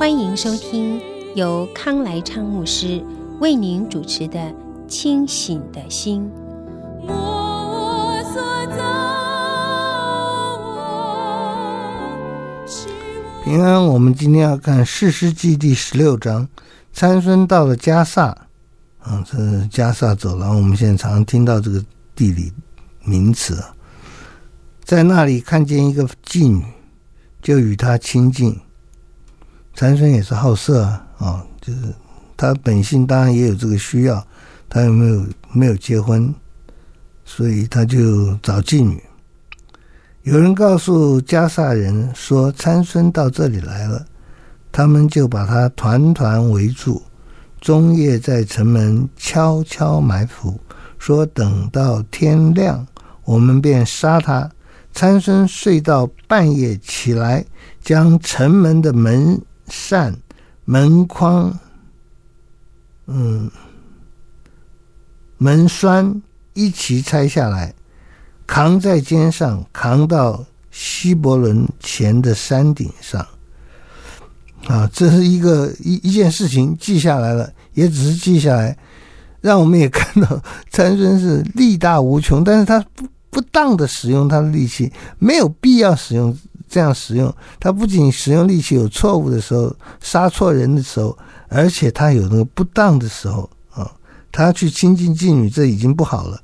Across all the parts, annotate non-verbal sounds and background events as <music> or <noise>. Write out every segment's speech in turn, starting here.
欢迎收听由康来昌牧师为您主持的《清醒的心》。平安，我们今天要看《士师记》第十六章。参孙到了迦萨，啊，这是迦萨走廊，我们现在常听到这个地理名词。在那里看见一个妓女，就与她亲近。参孙也是好色啊，啊，就是他本性当然也有这个需要，他又没有没有结婚，所以他就找妓女。有人告诉迦萨人说，参孙到这里来了，他们就把他团团围住，终夜在城门悄悄埋伏，说等到天亮，我们便杀他。参孙睡到半夜起来，将城门的门扇、门框、嗯，门栓一齐拆下来。扛在肩上，扛到希伯伦前的山顶上。啊，这是一个一一件事情，记下来了，也只是记下来，让我们也看到 <laughs> 参孙是力大无穷，但是他不不当的使用他的力气，没有必要使用这样使用。他不仅使用力气有错误的时候，杀错人的时候，而且他有那个不当的时候啊，他去亲近妓女，这已经不好了。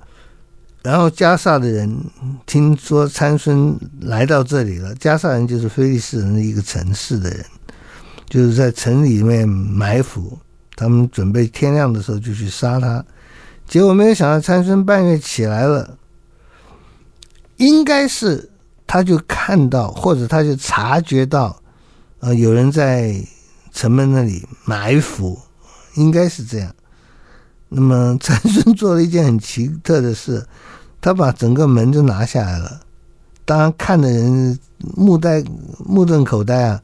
然后加萨的人听说参孙来到这里了，加萨人就是菲利士人的一个城市的人，就是在城里面埋伏，他们准备天亮的时候就去杀他。结果没有想到参孙半夜起来了，应该是他就看到或者他就察觉到，呃，有人在城门那里埋伏，应该是这样。那么参孙做了一件很奇特的事。他把整个门就拿下来了，当然看的人目呆目瞪口呆啊！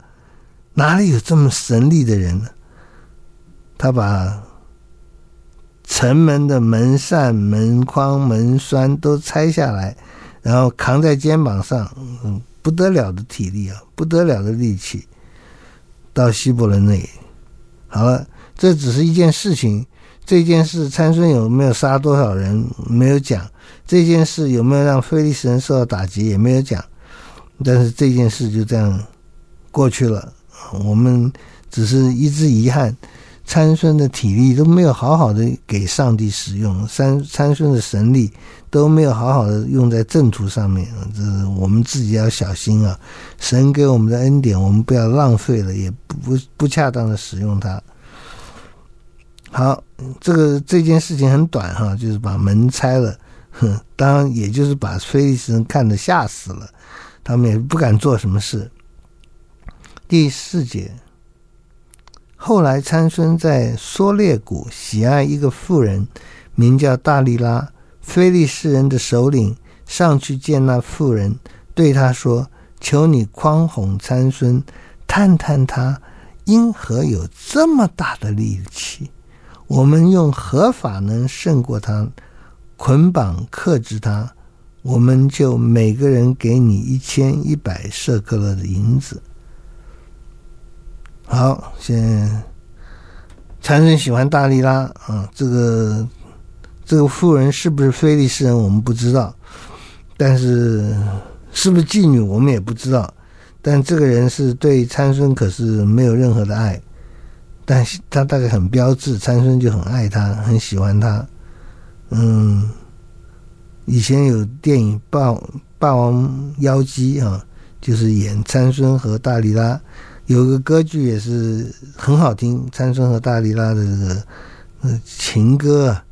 哪里有这么神力的人呢？他把城门的门扇、门框、门栓都拆下来，然后扛在肩膀上，嗯，不得了的体力啊，不得了的力气，到希伯伦那里。好了，这只是一件事情。这件事参孙有没有杀多少人？没有讲。这件事有没有让非利士人受到打击？也没有讲。但是这件事就这样过去了。我们只是一直遗憾，参孙的体力都没有好好的给上帝使用，参参孙的神力都没有好好的用在正途上面。这我们自己要小心啊！神给我们的恩典，我们不要浪费了，也不不恰当的使用它。好，这个这件事情很短哈，就是把门拆了，哼，<laughs> 当然也就是把非利斯人看得吓死了，他们也不敢做什么事。第四节，后来参孙在梭烈谷喜爱一个妇人，名叫大利拉，菲利士人的首领上去见那妇人，对他说：“求你宽宏参孙，探探他因何有这么大的力气。”我们用何法能胜过他？捆绑克制他，我们就每个人给你一千一百舍客勒的银子。好，现在参孙喜欢大力拉啊，这个这个妇人是不是菲利斯人，我们不知道，但是是不是妓女，我们也不知道。但这个人是对参孙可是没有任何的爱。但是他大概很标致，参孙就很爱他，很喜欢他。嗯，以前有电影《霸霸王妖姬》啊，就是演参孙和大利拉，有个歌剧也是很好听，参孙和大利拉的这个情歌啊。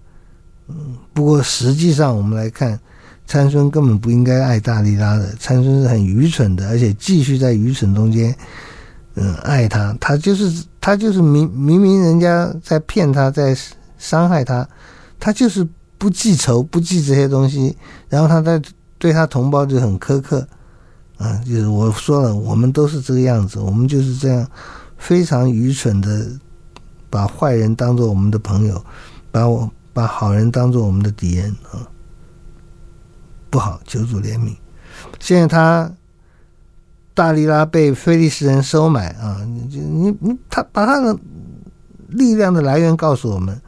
嗯，不过实际上我们来看，参孙根本不应该爱大利拉的，参孙是很愚蠢的，而且继续在愚蠢中间，嗯，爱他，他就是他就是明明明人家在骗他，在伤害他，他就是不记仇，不记这些东西，然后他在对他同胞就很苛刻，啊，就是我说了，我们都是这个样子，我们就是这样非常愚蠢的，把坏人当做我们的朋友，把我把好人当做我们的敌人啊。不好，求主怜悯。现在他大力拉被非利士人收买啊！你你你，他把他的力量的来源告诉我们，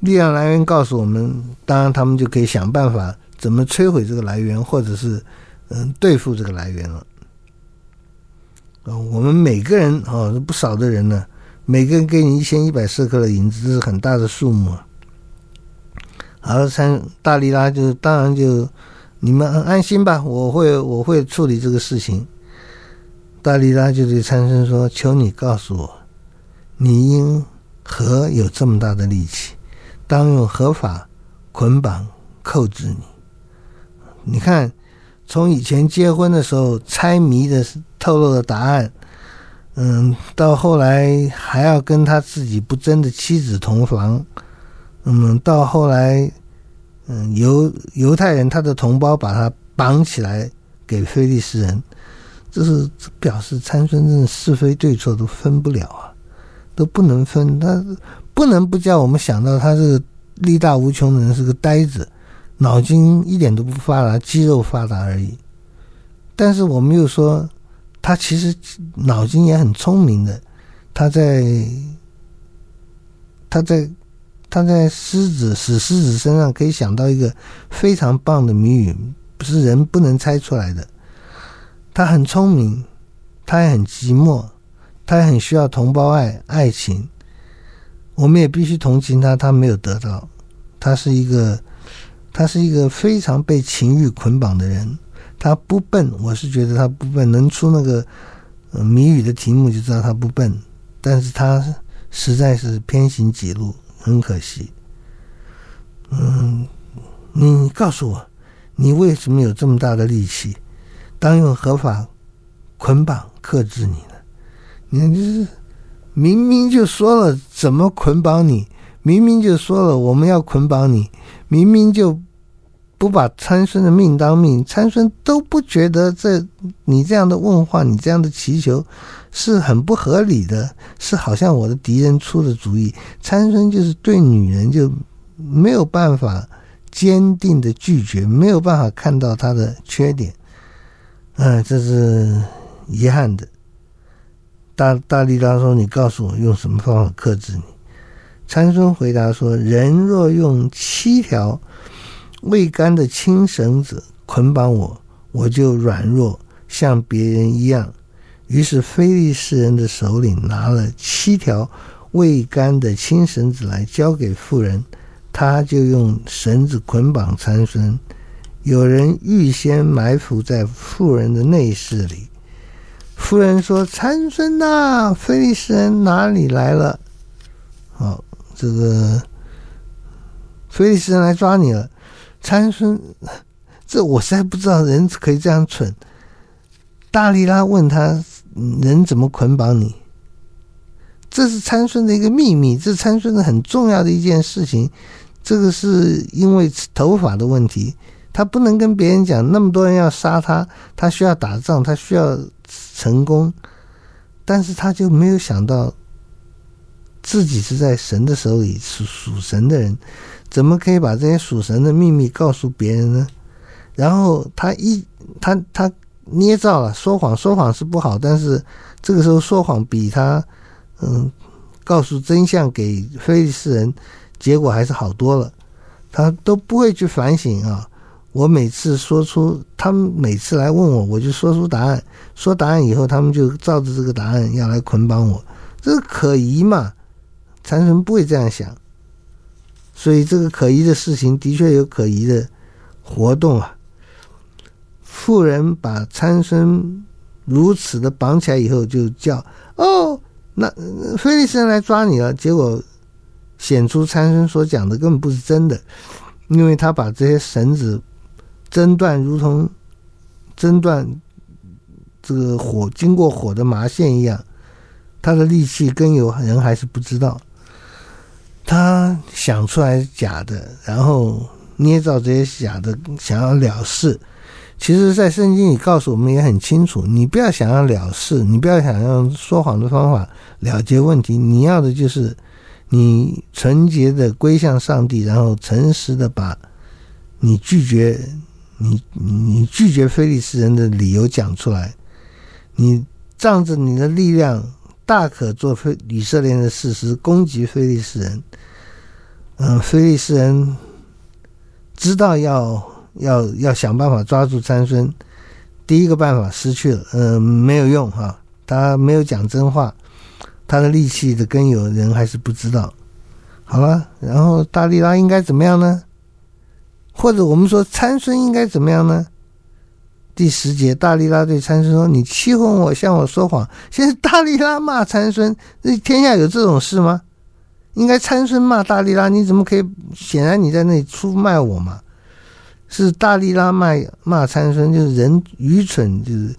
力量来源告诉我们，当然他们就可以想办法怎么摧毁这个来源，或者是嗯对付这个来源了。啊，我们每个人啊，不少的人呢，每个人给你一千一百舍客勒银子，这是很大的数目啊。而，参大利拉就当然就。你们很安心吧，我会我会处理这个事情。大利拉就对参生说：“求你告诉我，你因何有这么大的力气？当用何法捆绑扣制你？你看，从以前结婚的时候猜谜的透露的答案，嗯，到后来还要跟他自己不争的妻子同房，嗯，到后来。”嗯，犹犹太人他的同胞把他绑起来给非利士人，这是表示参孙真是非对错都分不了啊，都不能分。他不能不叫我们想到他是力大无穷的人，是个呆子，脑筋一点都不发达，肌肉发达而已。但是我们又说他其实脑筋也很聪明的，他在他在。他在狮子死狮子身上可以想到一个非常棒的谜语，不是人不能猜出来的。他很聪明，他也很寂寞，他也很需要同胞爱爱情。我们也必须同情他，他没有得到。他是一个，他是一个非常被情欲捆绑的人。他不笨，我是觉得他不笨，能出那个谜语的题目就知道他不笨。但是他实在是偏行己路。很可惜，嗯，你告诉我，你为什么有这么大的力气？当用合法捆绑克制你呢？你看，就是明明就说了怎么捆绑你，明明就说了我们要捆绑你，明明就不把参孙的命当命，参孙都不觉得这你这样的问话，你这样的祈求。是很不合理的，是好像我的敌人出的主意。参孙就是对女人就没有办法坚定的拒绝，没有办法看到她的缺点，嗯，这是遗憾的。大大利拉说：“你告诉我用什么方法克制你？”参孙回答说：“人若用七条未干的青绳子捆绑我，我就软弱，像别人一样。”于是，非利士人的首领拿了七条未干的青绳子来交给妇人，他就用绳子捆绑参孙。有人预先埋伏在妇人的内室里。妇人说：“参孙呐，非利士人哪里来了？好，这个非利士人来抓你了。”参孙，<laughs> 这我实在不知道人可以这样蠢。大力拉问他。人怎么捆绑你？这是参孙的一个秘密，这是参孙的很重要的一件事情。这个是因为头发的问题，他不能跟别人讲。那么多人要杀他，他需要打仗，他需要成功，但是他就没有想到自己是在神的手里，属属神的人，怎么可以把这些属神的秘密告诉别人呢？然后他一他他。捏造了，说谎，说谎是不好，但是这个时候说谎比他，嗯，告诉真相给非利士人，结果还是好多了。他都不会去反省啊。我每次说出，他们每次来问我，我就说出答案。说答案以后，他们就照着这个答案要来捆绑我，这可疑嘛？参孙不会这样想，所以这个可疑的事情的确有可疑的活动啊。妇人把参孙如此的绑起来以后，就叫：“哦，那非利士人来抓你了。”结果显出参孙所讲的根本不是真的，因为他把这些绳子针断如同针断这个火经过火的麻线一样，他的力气跟有人还是不知道。他想出来假的，然后捏造这些假的，想要了事。其实，在圣经里告诉我们也很清楚：你不要想要了事，你不要想用说谎的方法了结问题。你要的就是你纯洁的归向上帝，然后诚实的把你拒绝你你拒绝非利士人的理由讲出来。你仗着你的力量，大可做非以色列的事实，攻击非利士人。嗯，非利士人知道要要要想办法抓住参孙，第一个办法失去了，嗯，没有用哈，他没有讲真话，他的力气的根由人还是不知道。好了，然后大利拉应该怎么样呢？或者我们说参孙应该怎么样呢？第十节，大利拉对参孙说：“你欺哄我，向我说谎。”现在大利拉骂参孙，这天下有这种事吗？应该参孙骂大利拉，你怎么可以？显然你在那里出卖我嘛？是大利拉骂骂参孙，就是人愚蠢，就是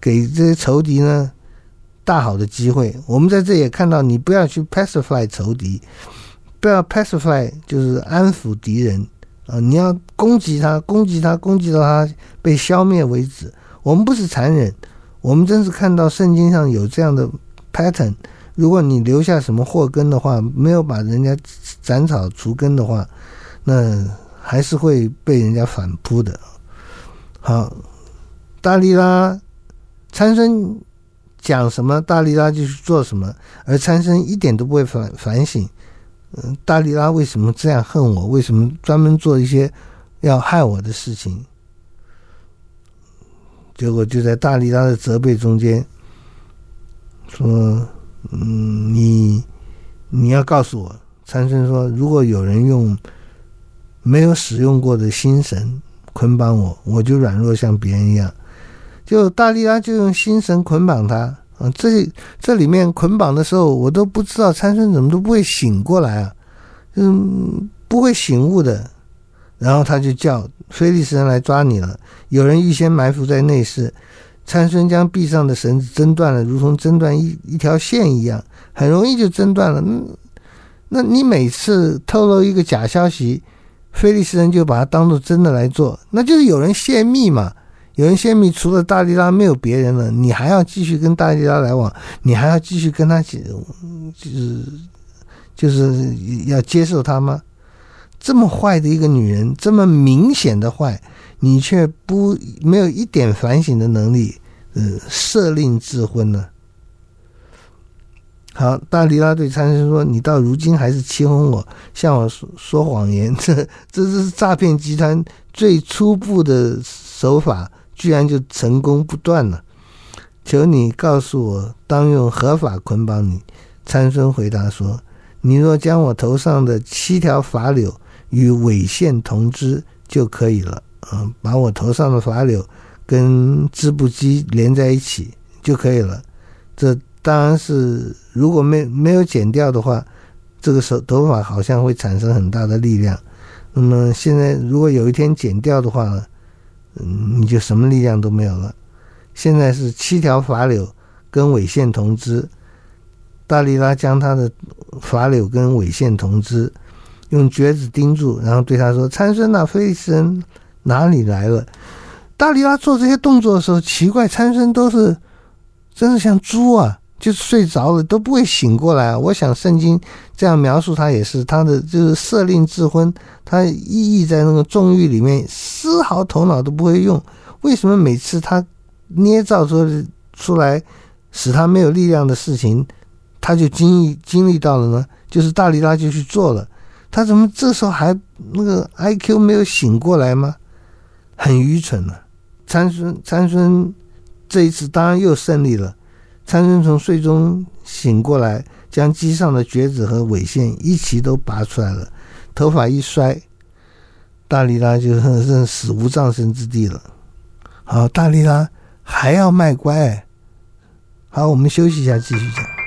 给这些仇敌呢大好的机会。我们在这也看到，你不要去 pacify 仇敌，不要 pacify 就是安抚敌人啊！你要攻击他，攻击他，攻击到他被消灭为止。我们不是残忍，我们真是看到圣经上有这样的 pattern。如果你留下什么祸根的话，没有把人家斩草除根的话，那还是会被人家反扑的。好，大利拉参生讲什么，大利拉就去做什么，而参生一点都不会反反省。嗯，大利拉为什么这样恨我？为什么专门做一些要害我的事情？结果就在大利拉的责备中间说。嗯，你你要告诉我，参孙说，如果有人用没有使用过的心神捆绑我，我就软弱像别人一样。就大利拉就用心神捆绑他啊，这这里面捆绑的时候，我都不知道参孙怎么都不会醒过来啊，嗯，不会醒悟的。然后他就叫菲利士人来抓你了，有人预先埋伏在内室。参孙将臂上的绳子挣断了，如同挣断一一条线一样，很容易就挣断了。那，那你每次透露一个假消息，菲利斯人就把它当做真的来做，那就是有人泄密嘛。有人泄密，除了大利拉没有别人了，你还要继续跟大利拉来往，你还要继续跟他就是就是要接受他吗？这么坏的一个女人，这么明显的坏。你却不没有一点反省的能力，呃，设令智昏呢？好，大利拉对参孙说：“你到如今还是欺哄我，向我说说谎言，<laughs> 这这是诈骗集团最初步的手法，居然就成功不断了。求你告诉我，当用何法捆绑你？”参孙回答说：“你若将我头上的七条法柳与尾线同织就可以了。”嗯，把我头上的发柳跟织布机连在一起就可以了。这当然是如果没没有剪掉的话，这个手头发好像会产生很大的力量。那么现在如果有一天剪掉的话，嗯，你就什么力量都没有了。现在是七条发柳跟尾线同织，大利拉将他的发綹跟尾线同织，用橛子钉住，然后对他说：“参孙啊，非利士人。”哪里来了？大利拉做这些动作的时候，奇怪，参孙都是真是像猪啊，就是睡着了都不会醒过来啊。我想圣经这样描述他也是，他的就是设令智昏，他意义在那个纵欲里面，丝毫头脑都不会用。为什么每次他捏造出出来使他没有力量的事情，他就经历经历到了呢？就是大利拉就去做了，他怎么这时候还那个 IQ 没有醒过来吗？很愚蠢了，参孙参孙这一次当然又胜利了。参孙从睡中醒过来，将机上的橛子和尾线一起都拔出来了，头发一摔，大力拉就是死无葬身之地了。好，大力拉还要卖乖。好，我们休息一下，继续讲。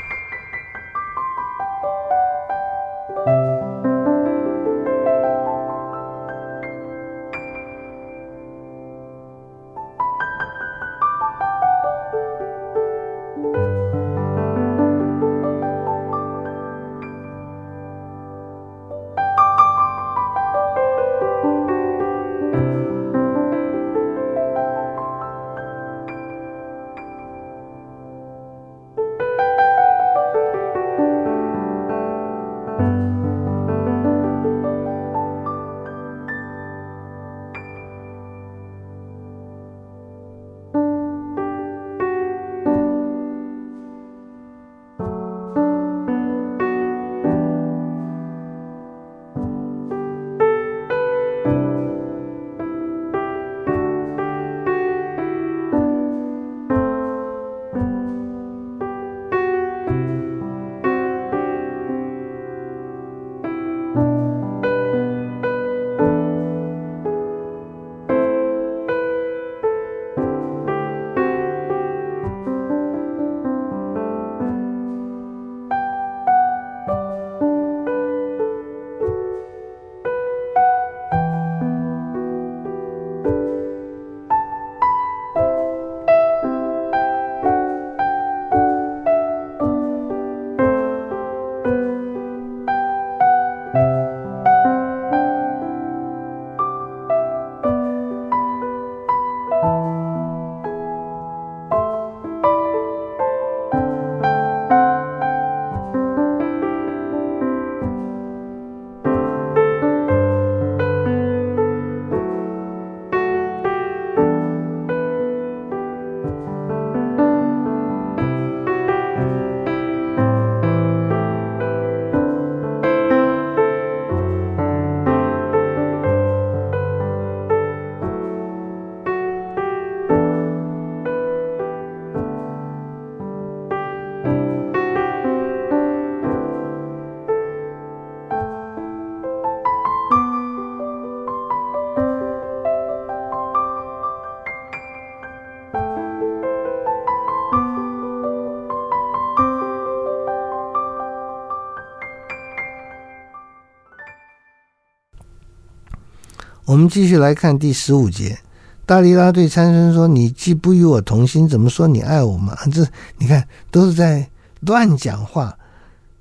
我们继续来看第十五节，大利拉对参孙说：“你既不与我同心，怎么说你爱我吗？”这你看都是在乱讲话。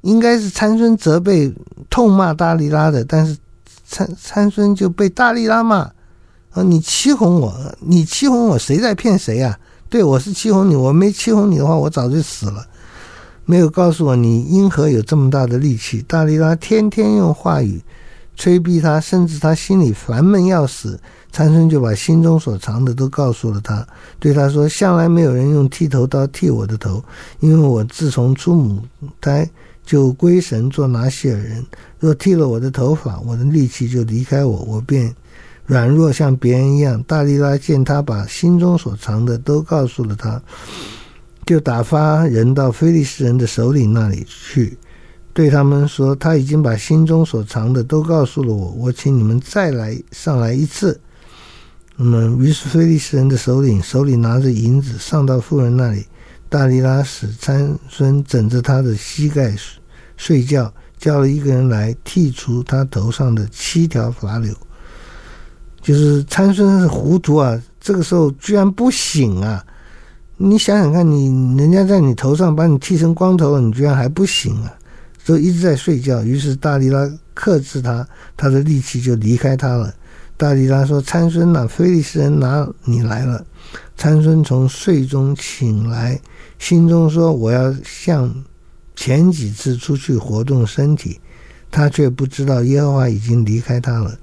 应该是参孙责备、痛骂大利拉的，但是参参孙就被大利拉骂啊！你欺哄我，你欺哄我，谁在骗谁呀？对，我是欺哄你，我没欺哄你的话，我早就死了。没有告诉我你因何有这么大的力气。大力拉天天用话语催逼他，甚至他心里烦闷要死。参孙就把心中所藏的都告诉了他，对他说：“向来没有人用剃头刀剃我的头，因为我自从出母胎。”就归神做拿细耳人。若剃了我的头发，我的力气就离开我，我便软弱像别人一样。大力拉见他把心中所藏的都告诉了他，就打发人到非利士人的首领那里去，对他们说：“他已经把心中所藏的都告诉了我，我请你们再来上来一次。”那么，于是菲利斯人的首领手里拿着银子上到妇人那里，大力拉使参孙枕着他的膝盖睡觉，叫了一个人来剃除他头上的七条发柳。就是参孙是糊涂啊，这个时候居然不醒啊！你想想看，你人家在你头上把你剃成光头了，你居然还不醒啊？就一直在睡觉。于是大利拉克制他，他的力气就离开他了。大利拉说：“参孙呐，菲利士人拿你来了。”参孙从睡中醒来，心中说：“我要向。”前几次出去活动身体，他却不知道耶和华已经离开他了。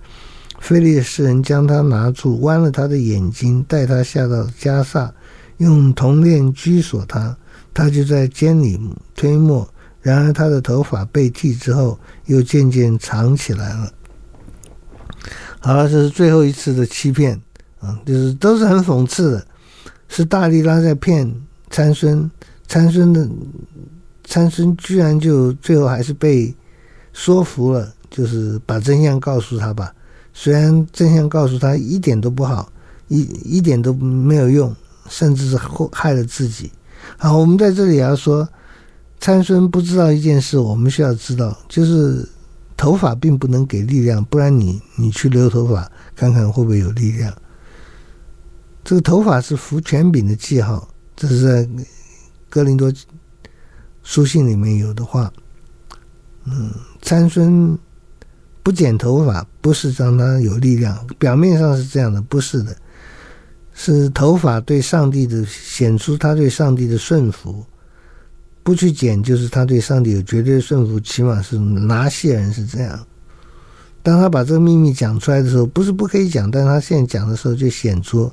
菲利士人将他拿住，剜了他的眼睛，带他下到迦萨，用铜链拘锁他。他就在监里推磨。然而他的头发被剃之后，又渐渐长起来了。好了，这是最后一次的欺骗啊，就是都是很讽刺的，是大力拉在骗参孙，参孙的。参孙居然就最后还是被说服了，就是把真相告诉他吧。虽然真相告诉他一点都不好，一一点都没有用，甚至是害了自己。好，我们在这里要说，参孙不知道一件事，我们需要知道，就是头发并不能给力量，不然你你去留头发看看会不会有力量。这个头发是服权柄的记号，这是在哥林多。书信里面有的话，嗯，参孙不剪头发，不是让他有力量，表面上是这样的，不是的，是头发对上帝的显出他对上帝的顺服，不去捡就是他对上帝有绝对顺服，起码是拿细人是这样。当他把这个秘密讲出来的时候，不是不可以讲，但他现在讲的时候就显出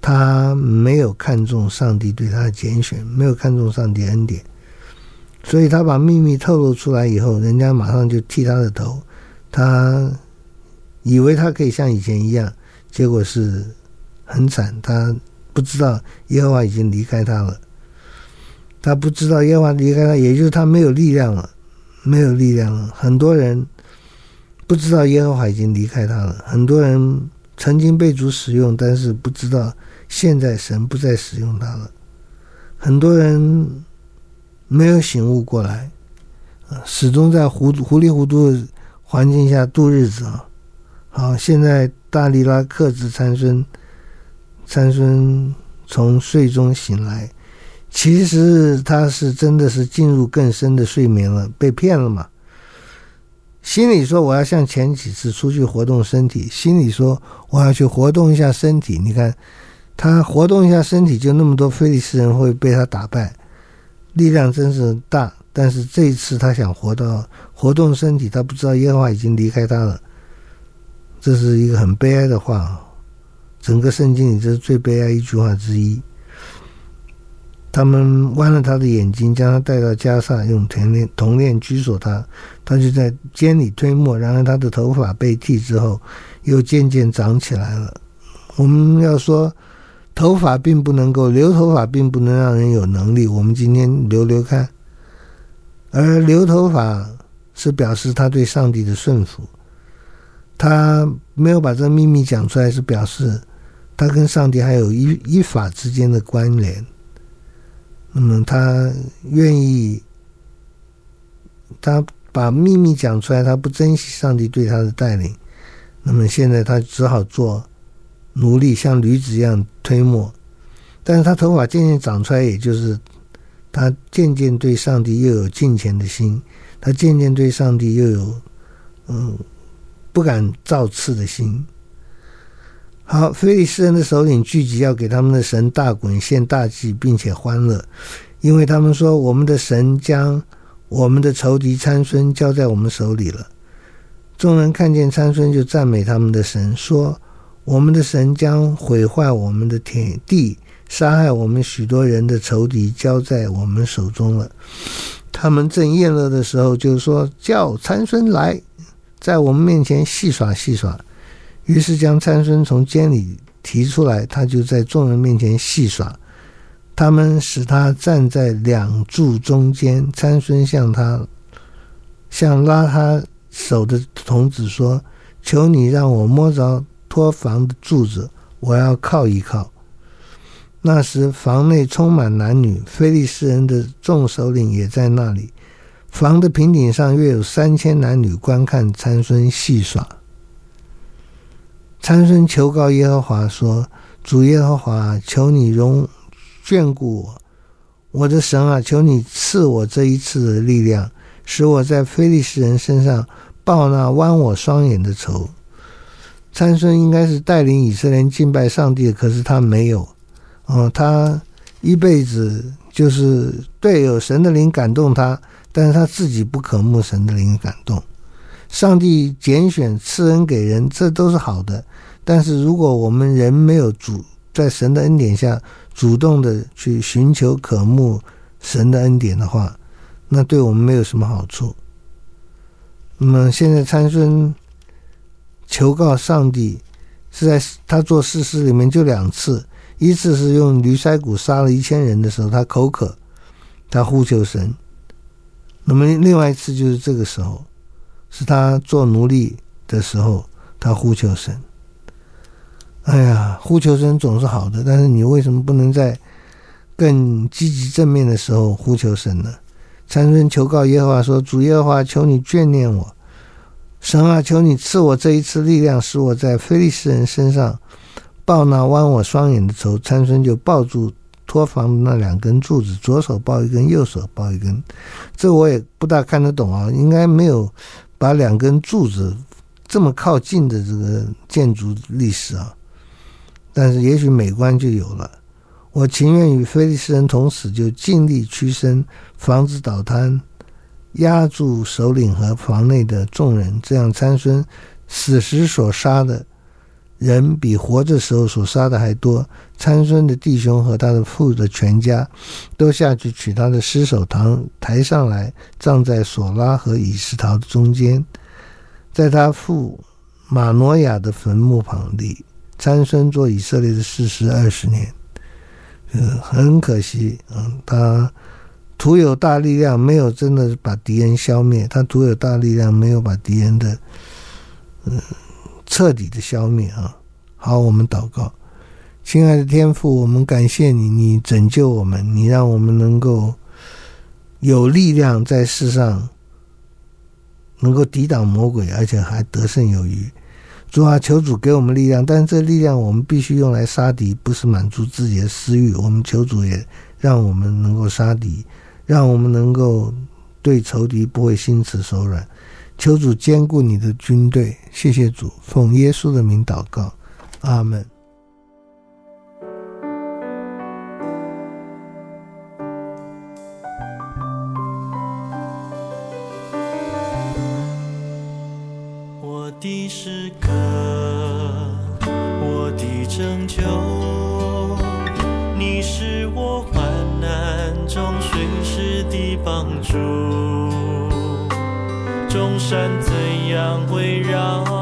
他没有看重上帝对他的拣选，没有看重上帝恩典。所以他把秘密透露出来以后，人家马上就剃他的头。他以为他可以像以前一样，结果是很惨。他不知道耶和华已经离开他了。他不知道耶和华离开他，也就是他没有力量了，没有力量了。很多人不知道耶和华已经离开他了。很多人曾经被主使用，但是不知道现在神不再使用他了。很多人。没有醒悟过来，始终在糊糊里糊涂的环境下度日子啊。好，现在大利拉克制参孙，参孙从睡中醒来，其实他是真的是进入更深的睡眠了，被骗了嘛。心里说我要像前几次出去活动身体，心里说我要去活动一下身体。你看他活动一下身体，就那么多非利士人会被他打败。力量真是大，但是这一次他想活到活动身体，他不知道耶和华已经离开他了，这是一个很悲哀的话。整个圣经里这是最悲哀一句话之一。他们剜了他的眼睛，将他带到迦萨，用铜链铜链拘锁他，他就在监里推磨。然而他的头发被剃之后，又渐渐长起来了。我们要说。头发并不能够留头发，并不能让人有能力。我们今天留留看，而留头发是表示他对上帝的顺服。他没有把这秘密讲出来，是表示他跟上帝还有一一法之间的关联。那么他愿意，他把秘密讲出来，他不珍惜上帝对他的带领。那么现在他只好做奴隶，像驴子一样推磨。但是他头发渐渐长出来，也就是他渐渐对上帝又有敬虔的心，他渐渐对上帝又有嗯不敢造次的心。好，非利士人的首领聚集，要给他们的神大衮献大祭，并且欢乐，因为他们说：“我们的神将我们的仇敌参孙交在我们手里了。”众人看见参孙，就赞美他们的神，说：“我们的神将毁坏我们的田地，杀害我们许多人的仇敌交在我们手中了。”他们正宴乐的时候，就说：“叫参孙来，在我们面前戏耍戏耍。”于是将参孙从监里提出来，他就在众人面前戏耍。他们使他站在两柱中间。参孙向他向拉他手的童子说：“求你让我摸着托房的柱子，我要靠一靠。”那时房内充满男女，非利士人的众首领也在那里。房的平顶上约有三千男女观看参孙戏耍。参孙求告耶和华说：“主耶和华，求你容眷顾我，我的神啊，求你赐我这一次的力量，使我在非利士人身上报那剜我双眼的仇。”参孙应该是带领以色列人敬拜上帝，可是他没有。哦，他一辈子就是对有神的灵感动他，但是他自己不渴慕神的灵感动。上帝拣选赐恩给人，这都是好的。但是如果我们人没有主在神的恩典下主动的去寻求渴慕神的恩典的话，那对我们没有什么好处。那么现在参孙求告上帝，是在他做士师里面就两次，一次是用驴筛骨杀了一千人的时候，他口渴，他呼求神。那么另外一次就是这个时候。是他做奴隶的时候，他呼求神。哎呀，呼求神总是好的，但是你为什么不能在更积极正面的时候呼求神呢？参孙求告耶和华说：“主耶和华，求你眷念我，神啊，求你赐我这一次力量，使我在非利士人身上报那剜我双眼的仇。”参孙就抱住托房的那两根柱子，左手抱一根，右手抱一根。这我也不大看得懂啊，应该没有。把两根柱子这么靠近的这个建筑历史啊，但是也许美观就有了。我情愿与菲利斯人同死，就尽力屈身，防止倒塌，压住首领和房内的众人。这样参孙死时所杀的人，比活着时候所杀的还多。参孙的弟兄和他的父的全家，都下去取他的尸首，堂抬上来，葬在索拉和以实陶的中间，在他父马诺亚的坟墓旁里。参孙做以色列的士师二十年，嗯，很可惜，嗯，他徒有大力量，没有真的把敌人消灭。他徒有大力量，没有把敌人的，嗯，彻底的消灭啊。好，我们祷告。亲爱的天父，我们感谢你，你拯救我们，你让我们能够有力量在世上，能够抵挡魔鬼，而且还得胜有余。主啊，求主给我们力量，但是这力量我们必须用来杀敌，不是满足自己的私欲。我们求主也让我们能够杀敌，让我们能够对仇敌不会心慈手软。求主兼顾你的军队。谢谢主，奉耶稣的名祷告，阿门。山怎样围绕？